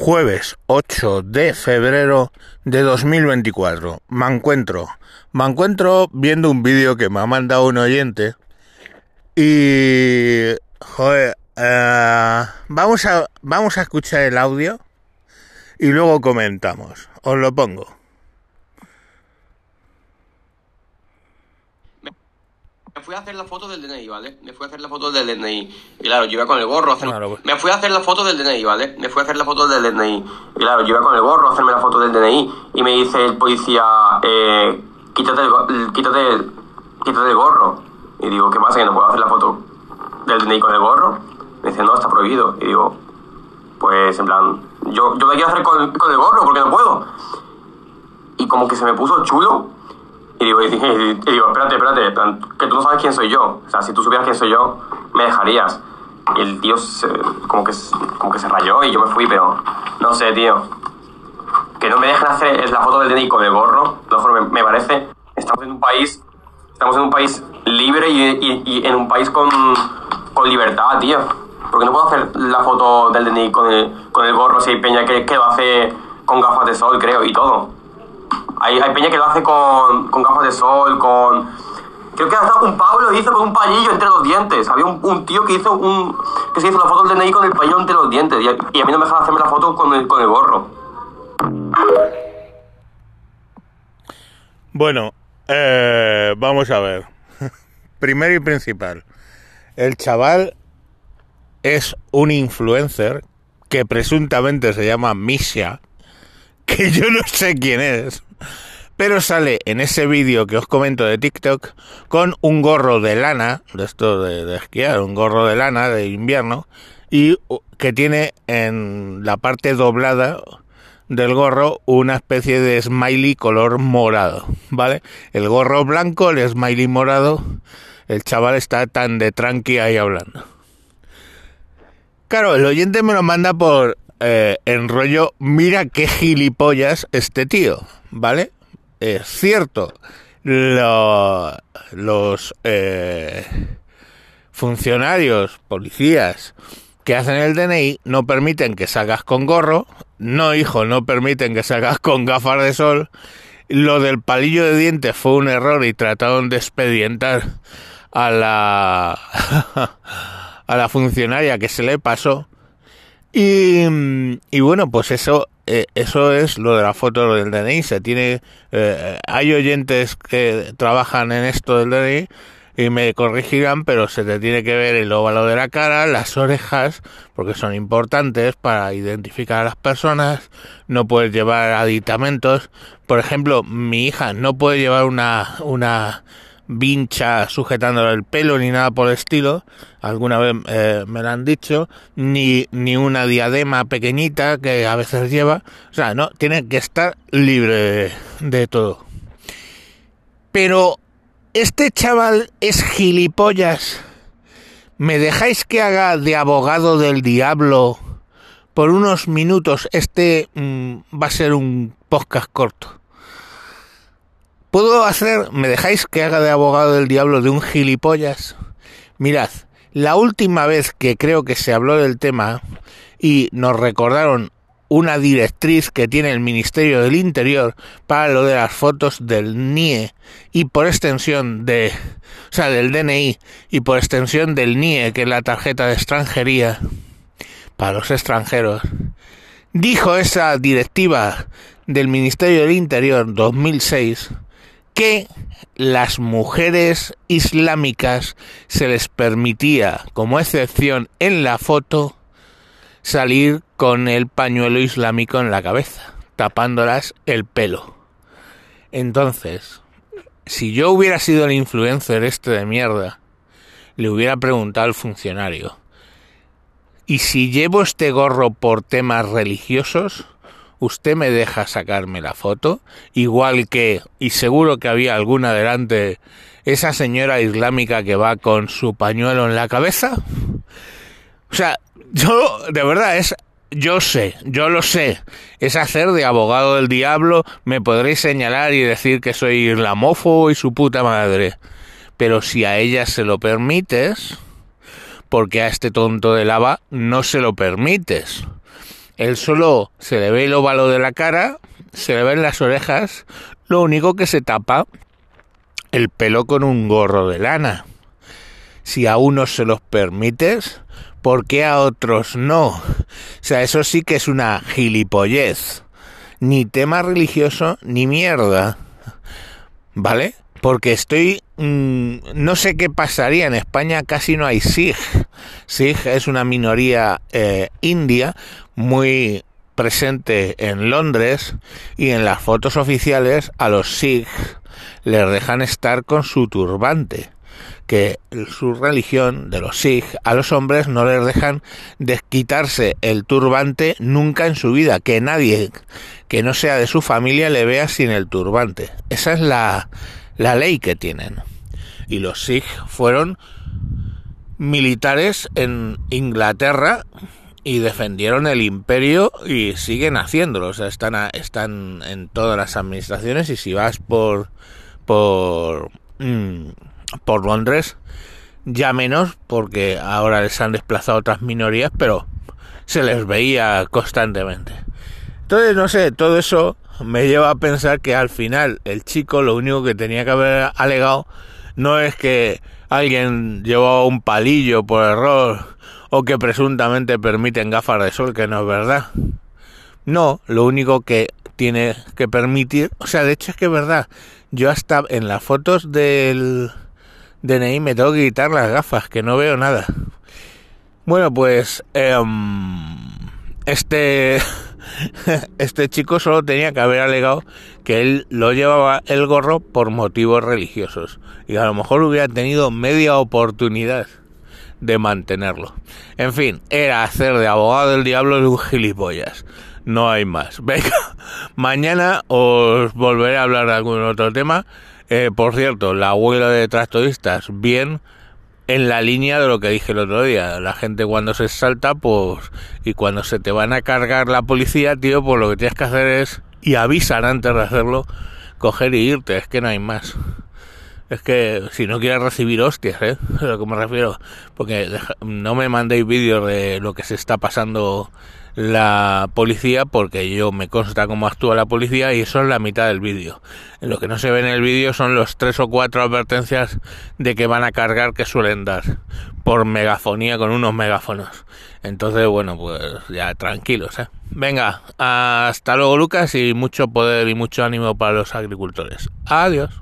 Jueves 8 de febrero de 2024. Me encuentro. Me encuentro viendo un vídeo que me ha mandado un oyente. Y... Joder. eh, vamos, a, vamos a escuchar el audio. Y luego comentamos. Os lo pongo. Me fui a hacer la foto del DNI, ¿vale? Me fui a hacer la foto del DNI. Y claro, yo iba con el gorro a hacer... Claro, pues. Me fui a hacer la foto del DNI, ¿vale? Me fui a hacer la foto del DNI. Y claro, yo iba con el gorro a hacerme la foto del DNI. Y me dice el policía, eh, quítate, el, quítate, el- quítate el gorro. Y digo, ¿qué pasa? ¿Que no puedo hacer la foto del DNI con el gorro? Me dice, no, está prohibido. Y digo, pues en plan, yo, yo la quiero hacer con, con el gorro porque no puedo. Y como que se me puso chulo. Y digo, y, y- digo, espérate, espérate, que tú no sabes quién soy yo. O sea, si tú supieras quién soy yo, me dejarías. Y el tío se- como, que, como que se rayó y yo me fui, pero no sé, tío. Que no me dejen hacer la foto del DNI con el gorro, lo me, me parece. Estamos en un país, estamos en un país libre y, y- y en un país con, con libertad, tío. Porque no puedo hacer la foto del DNI con el, con el gorro si hay peña que, que lo hace con gafas de sol, creo, y todo. Hay, hay peña que lo hace con, con gafas de sol, con... Creo que hasta un Pablo hizo con un pañillo entre los dientes. Había un, tío que hizo un... que se hizo la foto del DNI con el pañillo entre los dientes. Y a, y a mí no me dejan hacerme la foto con el, con el gorro. Bueno, eh, vamos a ver. Primero y principal. El chaval es un influencer que presuntamente se llama Misha, que yo no sé quién es, pero sale en ese vídeo que os comento de TikTok con un gorro de lana, de esto de, esquiar, un gorro de lana de invierno, y uh, que tiene en la parte doblada del gorro una especie de smiley color morado, ¿vale? El gorro blanco, el smiley morado, el chaval está tan de tranqui ahí hablando. Claro, el oyente me lo manda por eh, en rollo, mira qué gilipollas este tío, ¿vale? Es cierto, lo- los eh, funcionarios, policías que hacen el DNI no permiten que salgas con gorro, no hijo, no permiten que salgas con gafas de sol. Lo del palillo de dientes fue un error y trataron de expedientar a la a la funcionaria que se le pasó. Y, y bueno, pues eso eh, eso es lo de la foto del DNI. Se tiene eh, hay oyentes que trabajan en esto del DNI y me corregirán, pero se te tiene que ver el óvalo de la cara, las orejas, porque son importantes para identificar a las personas. No puedes llevar aditamentos. Por ejemplo, mi hija no puede llevar una una vincha sujetándole el pelo ni nada por el estilo, alguna vez eh, me lo han dicho, ni, ni una diadema pequeñita que a veces lleva, o sea, no, tiene que estar libre de, todo. Pero este chaval es gilipollas. ¿Me dejáis que haga de abogado del diablo por unos minutos? Este mm, va a ser un podcast corto. ¿Puedo hacer, me dejáis que haga de abogado del diablo de un gilipollas? Mirad, la última vez que creo que se habló del tema y nos recordaron una directriz que tiene el Ministerio del Interior para lo de las fotos del NIE y por extensión de, o sea, del DNI y por extensión del NIE, que es la tarjeta de extranjería para los extranjeros. Dijo esa directiva del Ministerio del Interior 2006 las mujeres islámicas se les permitía, como excepción en la foto, salir con el pañuelo islámico en la cabeza, tapándolas el pelo. Entonces, si yo hubiera sido el influencer este de mierda, le hubiera preguntado al funcionario, ¿y si llevo este gorro por temas religiosos? ¿Usted me deja sacarme la foto? Igual que, y seguro que había alguna delante, esa señora islámica que va con su pañuelo en la cabeza. O sea, yo, de verdad, es, yo sé, yo lo sé, es hacer de abogado del diablo, me podréis señalar y decir que soy islamófobo y su puta madre. Pero si a ella se lo permites, porque a este tonto de lava no se lo permites. Él solo se le ve el óvalo de la cara, se le ven las orejas, lo único que se tapa el pelo con un gorro de lana. Si a unos se los permites, ¿por qué a otros no? O sea, eso sí que es una gilipollez. Ni tema religioso ni mierda. ¿Vale? Porque estoy... Mmm, no sé qué pasaría. En España casi no hay Sikh. Sikh es una minoría eh, india muy presente en Londres y en las fotos oficiales a los Sikh les dejan estar con su turbante que su religión de los Sikh a los hombres no les dejan desquitarse el turbante nunca en su vida, que nadie que no sea de su familia le vea sin el turbante. Esa es la, la ley que tienen. Y los Sikh fueron militares en Inglaterra y defendieron el imperio y siguen haciéndolo. O sea, están, a, están en todas las administraciones y si vas por por mmm, por Londres ya menos porque ahora les han desplazado otras minorías, pero se les veía constantemente. Entonces, no sé, todo eso me lleva a pensar que al final el chico lo único que tenía que haber alegado no es que alguien llevó un palillo por error o que presuntamente permiten gafas de sol, que no es verdad. No, lo único que tiene que permitir, o sea, de hecho es que es verdad, yo hasta en las fotos del DNI me tengo que quitar las gafas, que no veo nada. Bueno, pues eh, este este chico solo tenía que haber alegado que él lo llevaba el gorro por motivos religiosos y a lo mejor hubiera tenido media oportunidad de mantenerlo. En fin, era hacer de abogado del diablo de un gilipollas. No hay más. Venga, mañana os volveré a hablar de algún otro tema. Eh, por cierto, la huelga de tractoristas, bien en la línea de lo que dije el otro día. La gente cuando se salta, pues, y cuando se te van a cargar la policía, tío, pues lo que tienes que hacer es, y avisan antes de hacerlo, coger y irte, es que no hay más. Es que si no quieres recibir hostias, ¿eh? A lo que me refiero. Porque no me mandéis vídeos de lo que se está pasando la policía porque yo me consta cómo actúa la policía y eso es la mitad del vídeo. Lo que no se ve en el vídeo son los tres o cuatro advertencias de que van a cargar que suelen dar por megafonía con unos megáfonos. Entonces, bueno, pues ya tranquilos, ¿eh? Venga, hasta luego Lucas y mucho poder y mucho ánimo para los agricultores. Adiós.